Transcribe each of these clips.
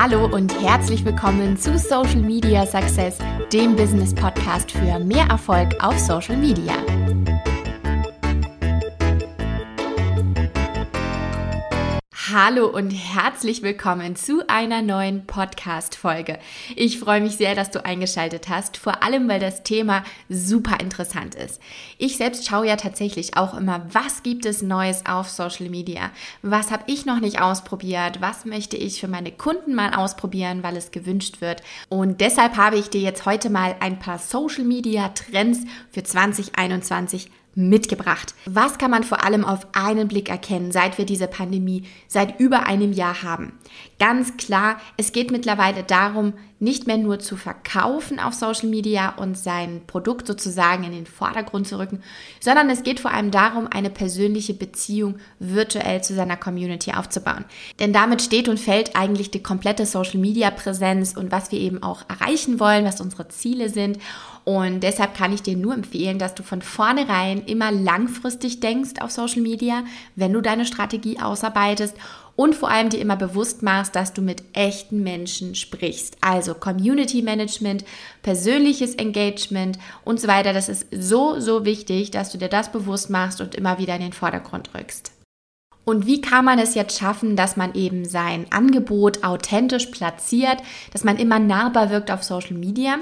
Hallo und herzlich willkommen zu Social Media Success, dem Business Podcast für mehr Erfolg auf Social Media. Hallo und herzlich willkommen zu einer neuen Podcast-Folge. Ich freue mich sehr, dass du eingeschaltet hast, vor allem weil das Thema super interessant ist. Ich selbst schaue ja tatsächlich auch immer, was gibt es Neues auf Social Media? Was habe ich noch nicht ausprobiert? Was möchte ich für meine Kunden mal ausprobieren, weil es gewünscht wird? Und deshalb habe ich dir jetzt heute mal ein paar Social Media Trends für 2021 mitgebracht. Was kann man vor allem auf einen Blick erkennen, seit wir diese Pandemie seit über einem Jahr haben? Ganz klar, es geht mittlerweile darum, nicht mehr nur zu verkaufen auf Social Media und sein Produkt sozusagen in den Vordergrund zu rücken, sondern es geht vor allem darum, eine persönliche Beziehung virtuell zu seiner Community aufzubauen. Denn damit steht und fällt eigentlich die komplette Social Media Präsenz und was wir eben auch erreichen wollen, was unsere Ziele sind. Und deshalb kann ich dir nur empfehlen, dass du von vornherein immer langfristig denkst auf Social Media, wenn du deine Strategie ausarbeitest und vor allem dir immer bewusst machst, dass du mit echten Menschen sprichst. Also Community Management, persönliches Engagement und so weiter. Das ist so, so wichtig, dass du dir das bewusst machst und immer wieder in den Vordergrund rückst. Und wie kann man es jetzt schaffen, dass man eben sein Angebot authentisch platziert, dass man immer nahbar wirkt auf Social Media?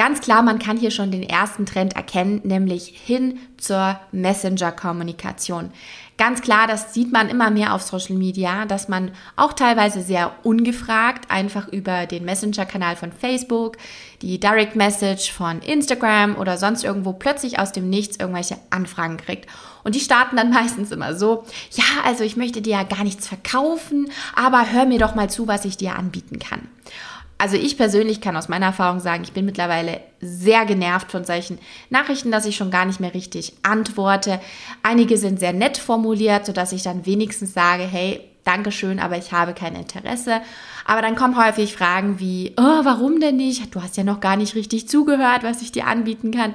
Ganz klar, man kann hier schon den ersten Trend erkennen, nämlich hin zur Messenger-Kommunikation. Ganz klar, das sieht man immer mehr auf Social Media, dass man auch teilweise sehr ungefragt einfach über den Messenger-Kanal von Facebook, die Direct Message von Instagram oder sonst irgendwo plötzlich aus dem Nichts irgendwelche Anfragen kriegt. Und die starten dann meistens immer so, ja, also ich möchte dir ja gar nichts verkaufen, aber hör mir doch mal zu, was ich dir anbieten kann also ich persönlich kann aus meiner Erfahrung sagen, ich bin mittlerweile sehr genervt von solchen Nachrichten, dass ich schon gar nicht mehr richtig antworte. Einige sind sehr nett formuliert, sodass ich dann wenigstens sage, hey, Dankeschön, aber ich habe kein Interesse. Aber dann kommen häufig Fragen wie, oh, warum denn nicht? Du hast ja noch gar nicht richtig zugehört, was ich dir anbieten kann.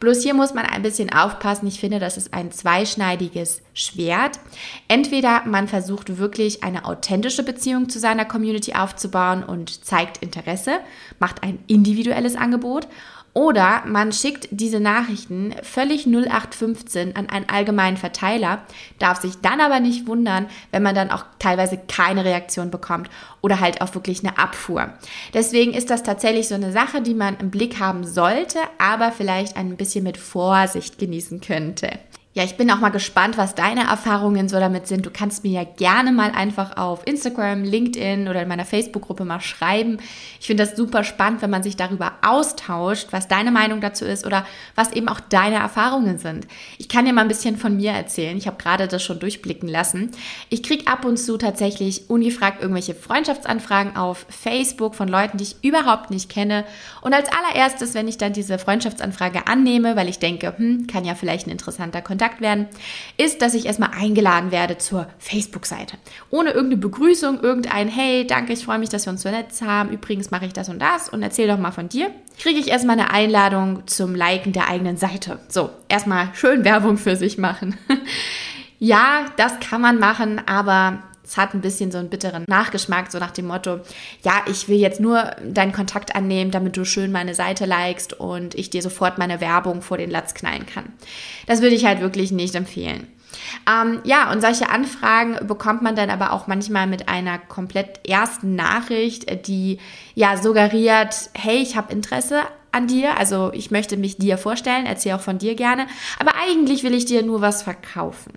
Bloß hier muss man ein bisschen aufpassen. Ich finde, das ist ein zweischneidiges Schwert. Entweder man versucht wirklich eine authentische Beziehung zu seiner Community aufzubauen und zeigt Interesse, macht ein individuelles Angebot oder man schickt diese Nachrichten völlig 0815 an einen allgemeinen Verteiler, darf sich dann aber nicht wundern, wenn man dann auch teilweise keine Reaktion bekommt oder halt auch wirklich eine Abfuhr. Deswegen ist das tatsächlich so eine Sache, die man im Blick haben sollte, aber vielleicht ein bisschen mit Vorsicht genießen könnte. Ja, ich bin auch mal gespannt, was deine Erfahrungen so damit sind. Du kannst mir ja gerne mal einfach auf Instagram, LinkedIn oder in meiner Facebook-Gruppe mal schreiben. Ich finde das super spannend, wenn man sich darüber austauscht, was deine Meinung dazu ist oder was eben auch deine Erfahrungen sind. Ich kann dir mal ein bisschen von mir erzählen. Ich habe gerade das schon durchblicken lassen. Ich kriege ab und zu tatsächlich ungefragt irgendwelche Freundschaftsanfragen auf Facebook von Leuten, die ich überhaupt nicht kenne. Und als allererstes, wenn ich dann diese Freundschaftsanfrage annehme, weil ich denke, hm, kann ja vielleicht ein interessanter Kontakt Kontakt werden, ist, dass ich erstmal eingeladen werde zur Facebook-Seite. Ohne irgendeine Begrüßung, irgendein Hey, danke, ich freue mich, dass wir uns so nett haben. Übrigens mache ich das und das und erzähl doch mal von dir. Kriege ich erstmal eine Einladung zum Liken der eigenen Seite. So, erstmal schön Werbung für sich machen. ja, das kann man machen, aber es hat ein bisschen so einen bitteren Nachgeschmack, so nach dem Motto, ja, ich will jetzt nur deinen Kontakt annehmen, damit du schön meine Seite likest und ich dir sofort meine Werbung vor den Latz knallen kann. Das würde ich halt wirklich nicht empfehlen. Ähm, ja, und solche Anfragen bekommt man dann aber auch manchmal mit einer komplett ersten Nachricht, die ja suggeriert, hey, ich habe Interesse an dir, also ich möchte mich dir vorstellen, erzähle auch von dir gerne, aber eigentlich will ich dir nur was verkaufen.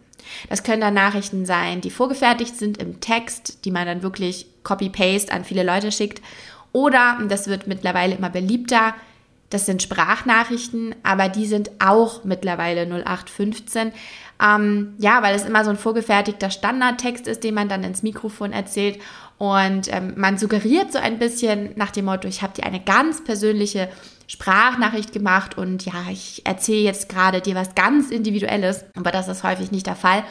Das können dann Nachrichten sein, die vorgefertigt sind im Text, die man dann wirklich copy-paste an viele Leute schickt. Oder, das wird mittlerweile immer beliebter, das sind Sprachnachrichten, aber die sind auch mittlerweile 0815. Ähm, ja, weil es immer so ein vorgefertigter Standardtext ist, den man dann ins Mikrofon erzählt. Und ähm, man suggeriert so ein bisschen nach dem Motto, ich habe dir eine ganz persönliche Sprachnachricht gemacht und ja, ich erzähle jetzt gerade dir was ganz Individuelles, aber das ist häufig nicht der Fall.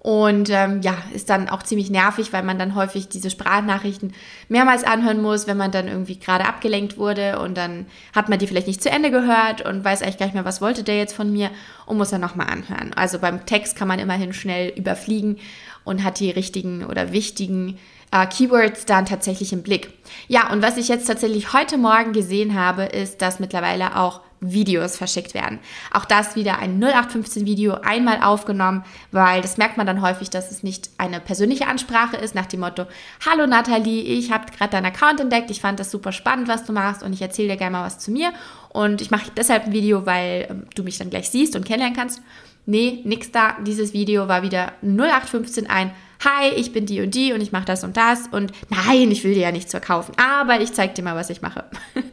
Und ähm, ja, ist dann auch ziemlich nervig, weil man dann häufig diese Sprachnachrichten mehrmals anhören muss, wenn man dann irgendwie gerade abgelenkt wurde und dann hat man die vielleicht nicht zu Ende gehört und weiß eigentlich gar nicht mehr, was wollte der jetzt von mir und muss dann nochmal anhören. Also beim Text kann man immerhin schnell überfliegen und hat die richtigen oder wichtigen äh, Keywords dann tatsächlich im Blick. Ja, und was ich jetzt tatsächlich heute Morgen gesehen habe, ist, dass mittlerweile auch Videos verschickt werden. Auch das wieder ein 0815 Video einmal aufgenommen, weil das merkt man dann häufig, dass es nicht eine persönliche Ansprache ist nach dem Motto, hallo Nathalie, ich habe gerade deinen Account entdeckt, ich fand das super spannend, was du machst und ich erzähle dir gerne mal was zu mir und ich mache deshalb ein Video, weil ähm, du mich dann gleich siehst und kennenlernen kannst. Nee, nix da. Dieses Video war wieder 0815 ein hi, ich bin die und die und ich mache das und das und nein, ich will dir ja nichts verkaufen, aber ich zeige dir mal, was ich mache.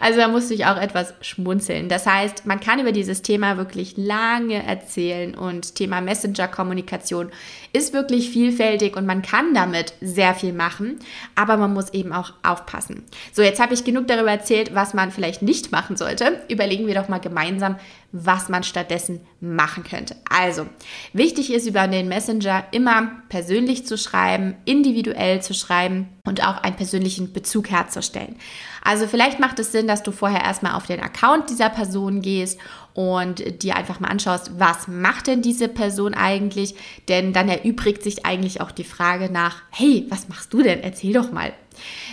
also da musste ich auch etwas schmunzeln. Das heißt, man kann über dieses Thema wirklich lange erzählen und Thema Messenger-Kommunikation ist wirklich vielfältig und man kann damit sehr viel machen, aber man muss eben auch aufpassen. So, jetzt habe ich genug darüber erzählt, was man vielleicht nicht machen sollte. Überlegen wir doch mal gemeinsam, was man stattdessen machen könnte. Also, wichtig ist über den Messenger immer persönlich zu schreiben, individuell zu schreiben und auch einen persönlichen Bezug herzustellen. Also vielleicht macht es Sinn, dass du vorher erstmal auf den Account dieser Person gehst und dir einfach mal anschaust, was macht denn diese Person eigentlich? Denn dann erübrigt sich eigentlich auch die Frage nach, hey, was machst du denn? Erzähl doch mal.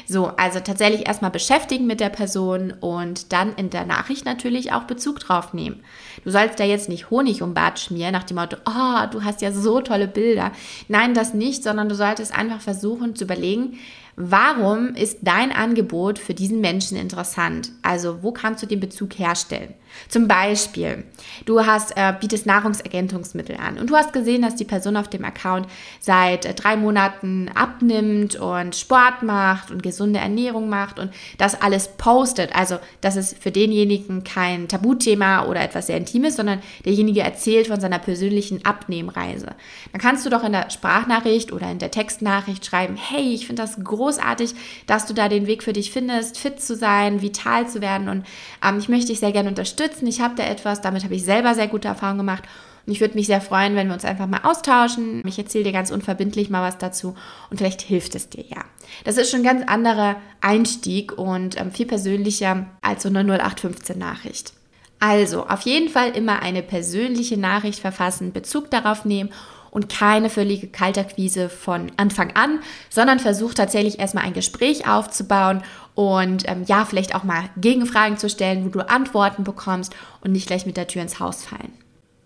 So, also tatsächlich erstmal beschäftigen mit der Person und dann in der Nachricht natürlich auch Bezug drauf nehmen. Du sollst da jetzt nicht Honig um Bart schmieren nach dem Motto, oh, du hast ja so tolle Bilder. Nein, das nicht, sondern du solltest einfach versuchen zu überlegen, Warum ist dein Angebot für diesen Menschen interessant? Also wo kannst du den Bezug herstellen? Zum Beispiel, du hast, äh, bietest Nahrungsergänzungsmittel an und du hast gesehen, dass die Person auf dem Account seit äh, drei Monaten abnimmt und Sport macht und gesunde Ernährung macht und das alles postet. Also das ist für denjenigen kein Tabuthema oder etwas sehr Intimes, sondern derjenige erzählt von seiner persönlichen Abnehmreise. Dann kannst du doch in der Sprachnachricht oder in der Textnachricht schreiben, hey, ich finde das großartig großartig, dass du da den Weg für dich findest, fit zu sein, vital zu werden. Und ähm, ich möchte dich sehr gerne unterstützen. Ich habe da etwas, damit habe ich selber sehr gute Erfahrungen gemacht. Und ich würde mich sehr freuen, wenn wir uns einfach mal austauschen. Ich erzähle dir ganz unverbindlich mal was dazu und vielleicht hilft es dir ja. Das ist schon ein ganz anderer Einstieg und ähm, viel persönlicher als so eine 0815 Nachricht. Also auf jeden Fall immer eine persönliche Nachricht verfassen, Bezug darauf nehmen und keine völlige Kalterquise von Anfang an, sondern versucht tatsächlich erstmal ein Gespräch aufzubauen und ähm, ja, vielleicht auch mal Gegenfragen zu stellen, wo du Antworten bekommst und nicht gleich mit der Tür ins Haus fallen.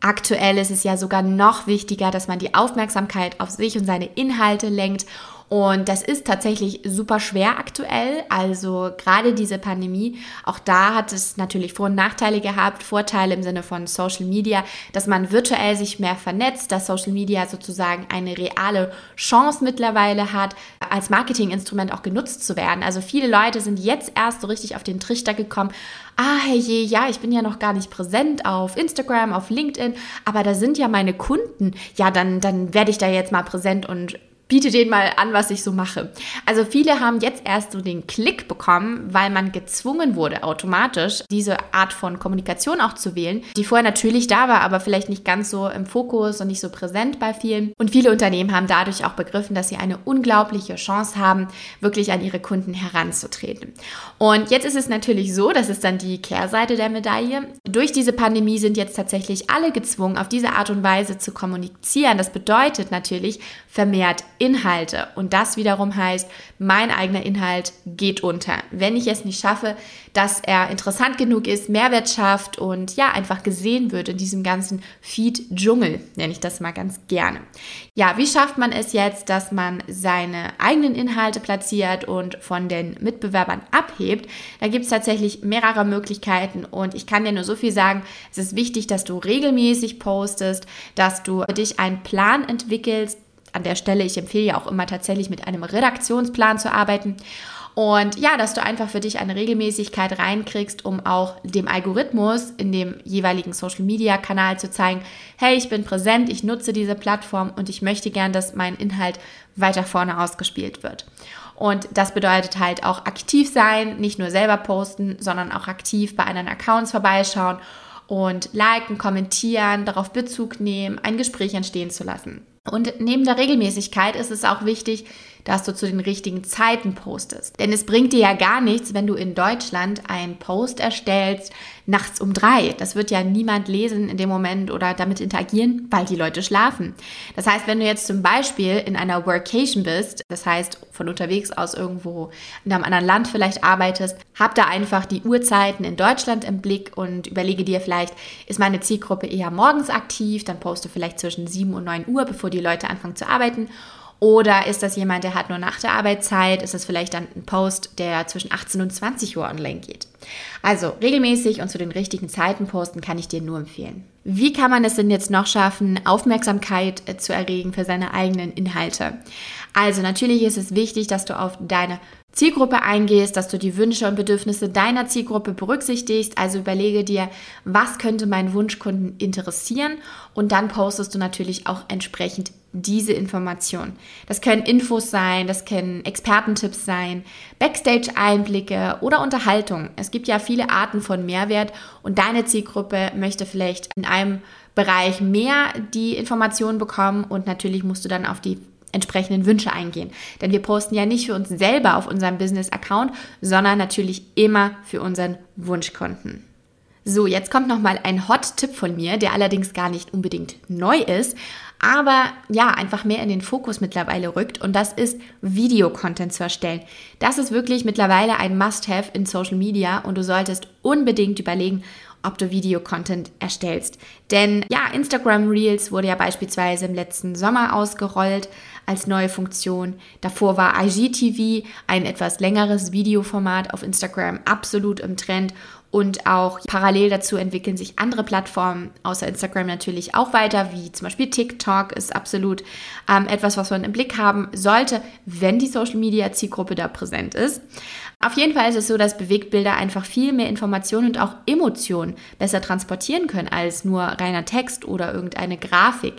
Aktuell ist es ja sogar noch wichtiger, dass man die Aufmerksamkeit auf sich und seine Inhalte lenkt und das ist tatsächlich super schwer aktuell. Also gerade diese Pandemie, auch da hat es natürlich Vor- und Nachteile gehabt. Vorteile im Sinne von Social Media, dass man virtuell sich mehr vernetzt, dass Social Media sozusagen eine reale Chance mittlerweile hat, als Marketinginstrument auch genutzt zu werden. Also viele Leute sind jetzt erst so richtig auf den Trichter gekommen. Ah, hey je, ja, ich bin ja noch gar nicht präsent auf Instagram, auf LinkedIn, aber da sind ja meine Kunden. Ja, dann, dann werde ich da jetzt mal präsent und biete denen mal an, was ich so mache. Also viele haben jetzt erst so den Klick bekommen, weil man gezwungen wurde, automatisch diese Art von Kommunikation auch zu wählen, die vorher natürlich da war, aber vielleicht nicht ganz so im Fokus und nicht so präsent bei vielen. Und viele Unternehmen haben dadurch auch begriffen, dass sie eine unglaubliche Chance haben, wirklich an ihre Kunden heranzutreten. Und jetzt ist es natürlich so, das ist dann die Kehrseite der Medaille. Durch diese Pandemie sind jetzt tatsächlich alle gezwungen, auf diese Art und Weise zu kommunizieren. Das bedeutet natürlich vermehrt Inhalte. Und das wiederum heißt, mein eigener Inhalt geht unter. Wenn ich es nicht schaffe, dass er interessant genug ist, Mehrwert schafft und ja, einfach gesehen wird in diesem ganzen Feed-Dschungel, nenne ich das mal ganz gerne. Ja, wie schafft man es jetzt, dass man seine eigenen Inhalte platziert und von den Mitbewerbern abhebt? Da gibt es tatsächlich mehrere Möglichkeiten und ich kann dir nur so viel sagen, es ist wichtig, dass du regelmäßig postest, dass du dich einen Plan entwickelst, an der Stelle, ich empfehle ja auch immer tatsächlich mit einem Redaktionsplan zu arbeiten. Und ja, dass du einfach für dich eine Regelmäßigkeit reinkriegst, um auch dem Algorithmus in dem jeweiligen Social Media Kanal zu zeigen, hey, ich bin präsent, ich nutze diese Plattform und ich möchte gern, dass mein Inhalt weiter vorne ausgespielt wird. Und das bedeutet halt auch aktiv sein, nicht nur selber posten, sondern auch aktiv bei anderen Accounts vorbeischauen und liken, kommentieren, darauf Bezug nehmen, ein Gespräch entstehen zu lassen. Und neben der Regelmäßigkeit ist es auch wichtig, dass du zu den richtigen Zeiten postest. Denn es bringt dir ja gar nichts, wenn du in Deutschland einen Post erstellst, nachts um drei. Das wird ja niemand lesen in dem Moment oder damit interagieren, weil die Leute schlafen. Das heißt, wenn du jetzt zum Beispiel in einer Workation bist, das heißt von unterwegs aus irgendwo in einem anderen Land vielleicht arbeitest, hab da einfach die Uhrzeiten in Deutschland im Blick und überlege dir vielleicht, ist meine Zielgruppe eher morgens aktiv, dann poste vielleicht zwischen 7 und 9 Uhr, bevor die Leute anfangen zu arbeiten oder ist das jemand, der hat nur nach der Arbeitszeit? Ist das vielleicht dann ein Post, der zwischen 18 und 20 Uhr online geht? Also regelmäßig und zu den richtigen Zeiten posten kann ich dir nur empfehlen. Wie kann man es denn jetzt noch schaffen, Aufmerksamkeit äh, zu erregen für seine eigenen Inhalte? Also natürlich ist es wichtig, dass du auf deine Zielgruppe eingehst, dass du die Wünsche und Bedürfnisse deiner Zielgruppe berücksichtigst. Also überlege dir, was könnte meinen Wunschkunden interessieren und dann postest du natürlich auch entsprechend diese Informationen. Das können Infos sein, das können Expertentipps sein, Backstage-Einblicke oder Unterhaltung. Es gibt ja viele Arten von Mehrwert und deine Zielgruppe möchte vielleicht in einem Bereich mehr die Informationen bekommen und natürlich musst du dann auf die entsprechenden Wünsche eingehen. Denn wir posten ja nicht für uns selber auf unserem Business-Account, sondern natürlich immer für unseren Wunschkunden. So, jetzt kommt nochmal ein Hot-Tipp von mir, der allerdings gar nicht unbedingt neu ist, aber ja, einfach mehr in den Fokus mittlerweile rückt und das ist Videocontent zu erstellen. Das ist wirklich mittlerweile ein Must-Have in Social Media und du solltest unbedingt überlegen, ob du Videocontent erstellst. Denn ja, Instagram Reels wurde ja beispielsweise im letzten Sommer ausgerollt als neue Funktion. Davor war IGTV, ein etwas längeres Videoformat auf Instagram, absolut im Trend. Und auch parallel dazu entwickeln sich andere Plattformen, außer Instagram natürlich auch weiter, wie zum Beispiel TikTok ist absolut ähm, etwas, was man im Blick haben sollte, wenn die Social Media Zielgruppe da präsent ist. Auf jeden Fall ist es so, dass Bewegtbilder einfach viel mehr Informationen und auch Emotionen besser transportieren können als nur reiner Text oder irgendeine Grafik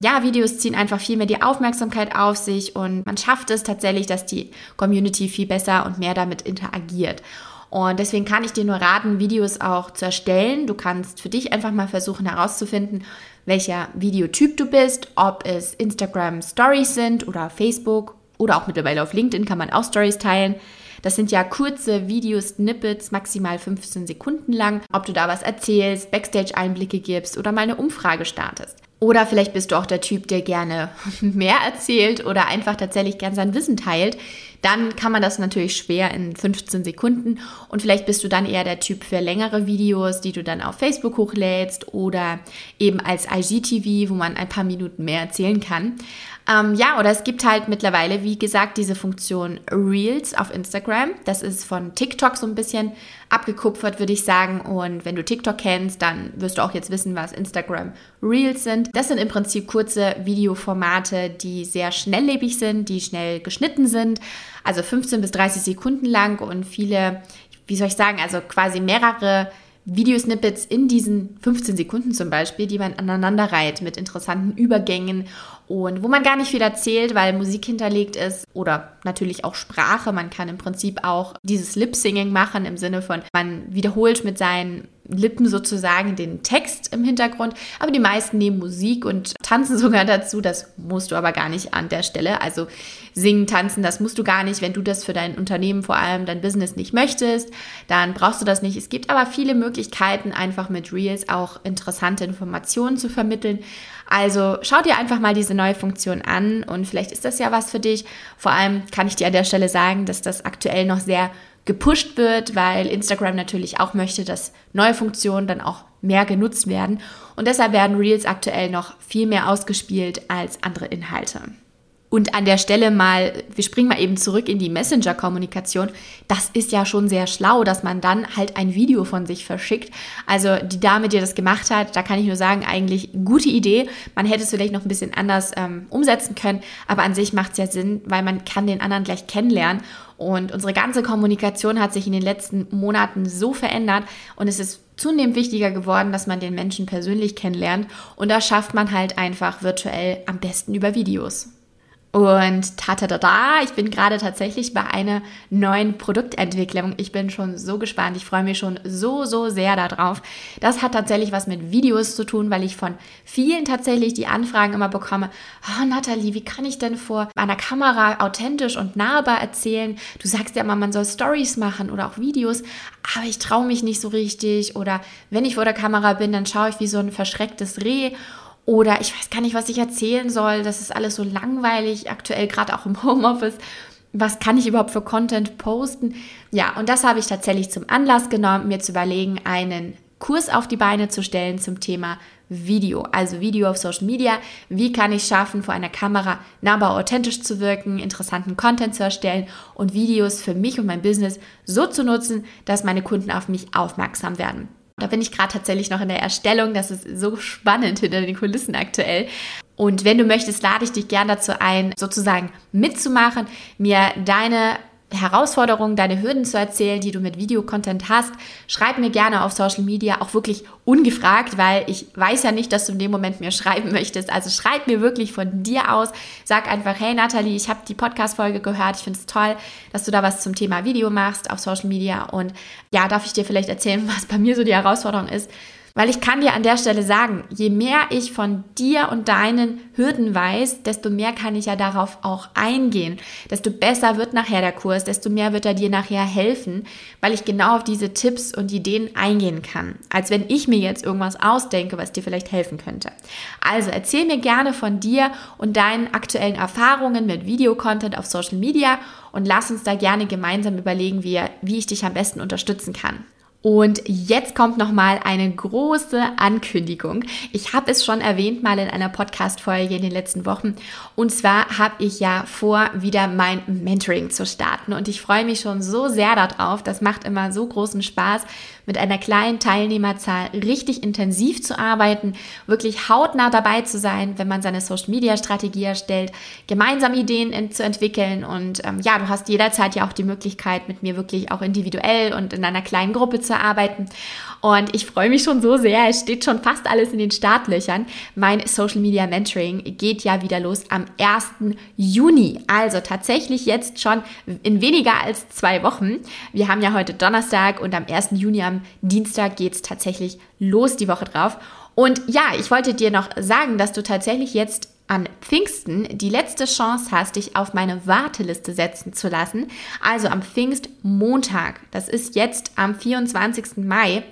ja, Videos ziehen einfach viel mehr die Aufmerksamkeit auf sich und man schafft es tatsächlich, dass die Community viel besser und mehr damit interagiert. Und deswegen kann ich dir nur raten, Videos auch zu erstellen. Du kannst für dich einfach mal versuchen herauszufinden, welcher Videotyp du bist, ob es Instagram Stories sind oder Facebook oder auch mittlerweile auf LinkedIn kann man auch Stories teilen. Das sind ja kurze Video-Snippets, maximal 15 Sekunden lang. Ob du da was erzählst, Backstage-Einblicke gibst oder mal eine Umfrage startest. Oder vielleicht bist du auch der Typ, der gerne mehr erzählt oder einfach tatsächlich gern sein Wissen teilt. Dann kann man das natürlich schwer in 15 Sekunden. Und vielleicht bist du dann eher der Typ für längere Videos, die du dann auf Facebook hochlädst oder eben als IGTV, wo man ein paar Minuten mehr erzählen kann. Ähm, ja, oder es gibt halt mittlerweile, wie gesagt, diese Funktion Reels auf Instagram. Das ist von TikTok so ein bisschen abgekupfert, würde ich sagen. Und wenn du TikTok kennst, dann wirst du auch jetzt wissen, was Instagram Reels sind. Das sind im Prinzip kurze Videoformate, die sehr schnelllebig sind, die schnell geschnitten sind, also 15 bis 30 Sekunden lang und viele, wie soll ich sagen, also quasi mehrere Videosnippets in diesen 15 Sekunden zum Beispiel, die man aneinander reiht mit interessanten Übergängen und wo man gar nicht viel erzählt, weil Musik hinterlegt ist oder natürlich auch Sprache. Man kann im Prinzip auch dieses Lip-Singing machen im Sinne von, man wiederholt mit seinen Lippen sozusagen den Text im Hintergrund, aber die meisten nehmen Musik und tanzen sogar dazu. Das musst du aber gar nicht an der Stelle. Also singen, tanzen, das musst du gar nicht. Wenn du das für dein Unternehmen, vor allem dein Business nicht möchtest, dann brauchst du das nicht. Es gibt aber viele Möglichkeiten, einfach mit Reels auch interessante Informationen zu vermitteln. Also schau dir einfach mal diese neue Funktion an und vielleicht ist das ja was für dich. Vor allem kann ich dir an der Stelle sagen, dass das aktuell noch sehr gepusht wird, weil Instagram natürlich auch möchte, dass neue Funktionen dann auch mehr genutzt werden. Und deshalb werden Reels aktuell noch viel mehr ausgespielt als andere Inhalte. Und an der Stelle mal, wir springen mal eben zurück in die Messenger-Kommunikation. Das ist ja schon sehr schlau, dass man dann halt ein Video von sich verschickt. Also die Dame, die das gemacht hat, da kann ich nur sagen, eigentlich gute Idee. Man hätte es vielleicht noch ein bisschen anders ähm, umsetzen können, aber an sich macht es ja Sinn, weil man kann den anderen gleich kennenlernen. Und unsere ganze Kommunikation hat sich in den letzten Monaten so verändert und es ist zunehmend wichtiger geworden, dass man den Menschen persönlich kennenlernt. Und das schafft man halt einfach virtuell am besten über Videos. Und ta-ta-da-da, ich bin gerade tatsächlich bei einer neuen Produktentwicklung. Ich bin schon so gespannt. Ich freue mich schon so, so sehr darauf. Das hat tatsächlich was mit Videos zu tun, weil ich von vielen tatsächlich die Anfragen immer bekomme. Oh, Nathalie, wie kann ich denn vor einer Kamera authentisch und nahbar erzählen? Du sagst ja immer, man soll Stories machen oder auch Videos, aber ich traue mich nicht so richtig. Oder wenn ich vor der Kamera bin, dann schaue ich wie so ein verschrecktes Reh. Oder ich weiß gar nicht, was ich erzählen soll. Das ist alles so langweilig, aktuell gerade auch im Homeoffice. Was kann ich überhaupt für Content posten? Ja, und das habe ich tatsächlich zum Anlass genommen, mir zu überlegen, einen Kurs auf die Beine zu stellen zum Thema Video, also Video auf Social Media. Wie kann ich schaffen, vor einer Kamera nahbar authentisch zu wirken, interessanten Content zu erstellen und Videos für mich und mein Business so zu nutzen, dass meine Kunden auf mich aufmerksam werden. Da bin ich gerade tatsächlich noch in der Erstellung. Das ist so spannend hinter den Kulissen aktuell. Und wenn du möchtest, lade ich dich gern dazu ein, sozusagen mitzumachen, mir deine Herausforderungen, deine Hürden zu erzählen, die du mit Videocontent hast. Schreib mir gerne auf Social Media, auch wirklich ungefragt, weil ich weiß ja nicht, dass du in dem Moment mir schreiben möchtest. Also schreib mir wirklich von dir aus. Sag einfach, hey Nathalie, ich habe die Podcast-Folge gehört. Ich finde es toll, dass du da was zum Thema Video machst auf Social Media. Und ja, darf ich dir vielleicht erzählen, was bei mir so die Herausforderung ist? Weil ich kann dir an der Stelle sagen, je mehr ich von dir und deinen Hürden weiß, desto mehr kann ich ja darauf auch eingehen. Desto besser wird nachher der Kurs, desto mehr wird er dir nachher helfen, weil ich genau auf diese Tipps und Ideen eingehen kann. Als wenn ich mir jetzt irgendwas ausdenke, was dir vielleicht helfen könnte. Also erzähl mir gerne von dir und deinen aktuellen Erfahrungen mit Videocontent auf Social Media und lass uns da gerne gemeinsam überlegen, wie, wie ich dich am besten unterstützen kann. Und jetzt kommt noch mal eine große Ankündigung. Ich habe es schon erwähnt mal in einer Podcast Folge in den letzten Wochen und zwar habe ich ja vor wieder mein Mentoring zu starten und ich freue mich schon so sehr darauf. Das macht immer so großen Spaß mit einer kleinen Teilnehmerzahl richtig intensiv zu arbeiten, wirklich hautnah dabei zu sein, wenn man seine Social Media Strategie erstellt, gemeinsam Ideen in, zu entwickeln und ähm, ja, du hast jederzeit ja auch die Möglichkeit mit mir wirklich auch individuell und in einer kleinen Gruppe zu arbeiten. Und ich freue mich schon so sehr. Es steht schon fast alles in den Startlöchern. Mein Social Media Mentoring geht ja wieder los am 1. Juni. Also tatsächlich jetzt schon in weniger als zwei Wochen. Wir haben ja heute Donnerstag und am 1. Juni, am Dienstag, geht es tatsächlich los die Woche drauf. Und ja, ich wollte dir noch sagen, dass du tatsächlich jetzt an Pfingsten die letzte Chance hast, dich auf meine Warteliste setzen zu lassen. Also am Pfingstmontag, das ist jetzt am 24. Mai,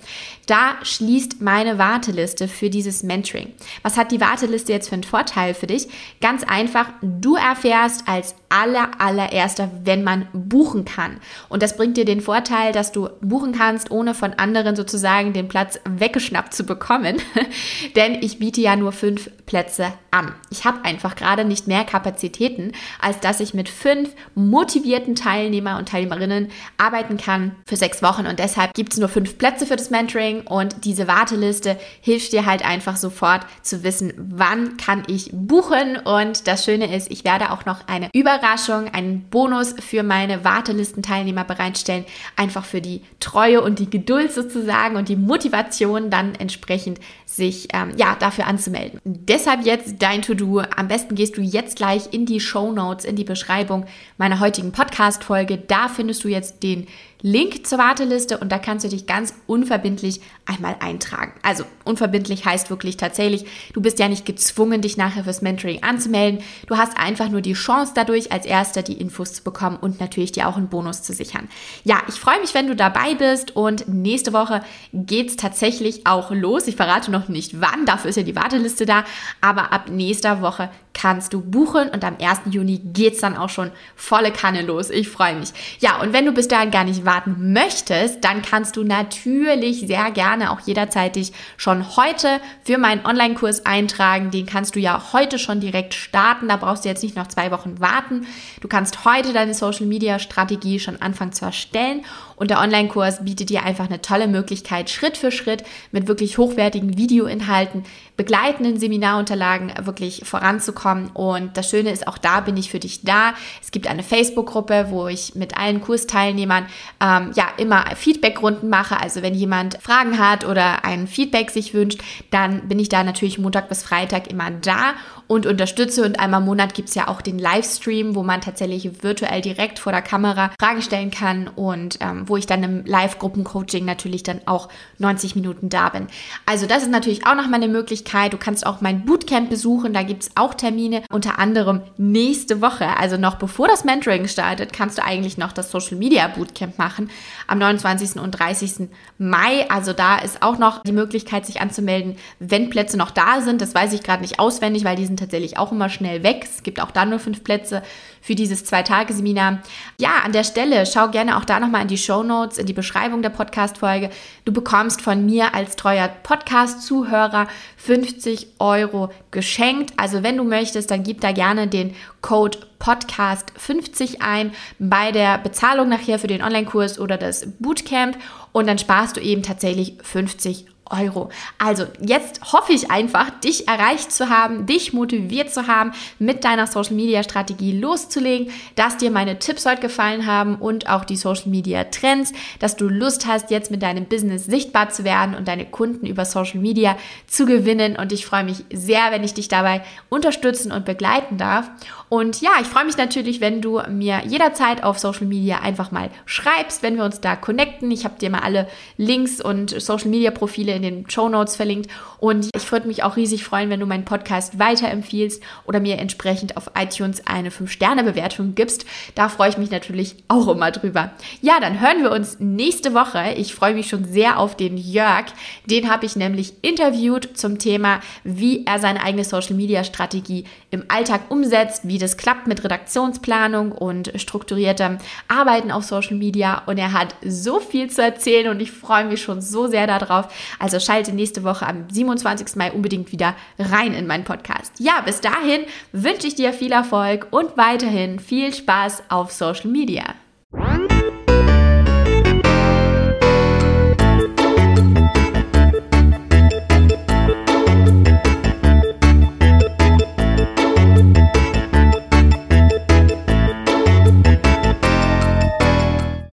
da schließt meine Warteliste für dieses Mentoring. Was hat die Warteliste jetzt für einen Vorteil für dich? Ganz einfach, du erfährst als aller, allererster, wenn man buchen kann. Und das bringt dir den Vorteil, dass du buchen kannst, ohne von anderen sozusagen den Platz weggeschnappt zu bekommen. Denn ich biete ja nur fünf Plätze an. Ich habe einfach gerade nicht mehr Kapazitäten, als dass ich mit fünf motivierten Teilnehmer und Teilnehmerinnen arbeiten kann für sechs Wochen. Und deshalb gibt es nur fünf Plätze für das Mentoring und diese Warteliste hilft dir halt einfach sofort zu wissen, wann kann ich buchen. Und das Schöne ist, ich werde auch noch eine Überraschung einen Bonus für meine Wartelistenteilnehmer bereitstellen, einfach für die Treue und die Geduld sozusagen und die Motivation dann entsprechend sich ähm, ja dafür anzumelden. Deshalb jetzt dein To-Do. Am besten gehst du jetzt gleich in die Show Notes, in die Beschreibung meiner heutigen Podcast-Folge. Da findest du jetzt den Link zur Warteliste und da kannst du dich ganz unverbindlich einmal eintragen. Also unverbindlich heißt wirklich tatsächlich, du bist ja nicht gezwungen, dich nachher fürs Mentoring anzumelden. Du hast einfach nur die Chance dadurch, als erster die Infos zu bekommen und natürlich dir auch einen Bonus zu sichern. Ja, ich freue mich, wenn du dabei bist und nächste Woche geht es tatsächlich auch los. Ich verrate noch nicht wann, dafür ist ja die Warteliste da, aber ab nächster Woche kannst du buchen und am 1. Juni geht es dann auch schon volle Kanne los. Ich freue mich. Ja, und wenn du bis dahin gar nicht warten möchtest, dann kannst du natürlich sehr gerne auch jederzeit dich schon heute für meinen Online-Kurs eintragen. Den kannst du ja heute schon direkt starten. Da brauchst du jetzt nicht noch zwei Wochen warten. Du kannst heute deine Social-Media-Strategie schon anfangen zu erstellen und der Online-Kurs bietet dir einfach eine tolle Möglichkeit, Schritt für Schritt mit wirklich hochwertigen Videoinhalten, begleitenden Seminarunterlagen wirklich voranzukommen. Und das Schöne ist, auch da bin ich für dich da. Es gibt eine Facebook-Gruppe, wo ich mit allen Kursteilnehmern ähm, ja immer Feedback-Runden mache. Also wenn jemand Fragen hat oder ein Feedback sich wünscht, dann bin ich da natürlich Montag bis Freitag immer da und unterstütze. Und einmal im Monat gibt es ja auch den Livestream, wo man tatsächlich virtuell direkt vor der Kamera Fragen stellen kann und ähm, wo ich dann im Live-Gruppen-Coaching natürlich dann auch 90 Minuten da bin. Also das ist natürlich auch nochmal eine Möglichkeit. Du kannst auch mein Bootcamp besuchen, da gibt es auch Termine, unter anderem nächste Woche, also noch bevor das Mentoring startet, kannst du eigentlich noch das Social Media Bootcamp machen am 29. und 30. Mai. Also da ist auch noch die Möglichkeit, sich anzumelden, wenn Plätze noch da sind. Das weiß ich gerade nicht auswendig, weil die sind tatsächlich auch immer schnell weg. Es gibt auch da nur fünf Plätze für dieses Zwei-Tage-Seminar. Ja, an der Stelle schau gerne auch da nochmal in die Show Notes, in die Beschreibung der Podcast-Folge. Du bekommst von mir als treuer Podcast-Zuhörer 50 Euro geschenkt. Also wenn du möchtest, dann gib da gerne den Code Podcast 50 ein bei der Bezahlung nachher für den Online-Kurs oder das Bootcamp und dann sparst du eben tatsächlich 50 Euro. Euro. Also jetzt hoffe ich einfach, dich erreicht zu haben, dich motiviert zu haben, mit deiner Social Media Strategie loszulegen, dass dir meine Tipps heute gefallen haben und auch die Social Media Trends, dass du Lust hast, jetzt mit deinem Business sichtbar zu werden und deine Kunden über Social Media zu gewinnen. Und ich freue mich sehr, wenn ich dich dabei unterstützen und begleiten darf. Und ja, ich freue mich natürlich, wenn du mir jederzeit auf Social Media einfach mal schreibst, wenn wir uns da connecten. Ich habe dir mal alle Links und Social Media Profile in den Show Notes verlinkt. Und ich würde mich auch riesig freuen, wenn du meinen Podcast weiterempfiehlst oder mir entsprechend auf iTunes eine 5-Sterne-Bewertung gibst. Da freue ich mich natürlich auch immer drüber. Ja, dann hören wir uns nächste Woche. Ich freue mich schon sehr auf den Jörg. Den habe ich nämlich interviewt zum Thema, wie er seine eigene Social Media Strategie im Alltag umsetzt, wie das klappt mit Redaktionsplanung und strukturiertem Arbeiten auf Social Media. Und er hat so viel zu erzählen und ich freue mich schon so sehr darauf. Also schalte nächste Woche am 27. Mai unbedingt wieder rein in meinen Podcast. Ja, bis dahin wünsche ich dir viel Erfolg und weiterhin viel Spaß auf Social Media.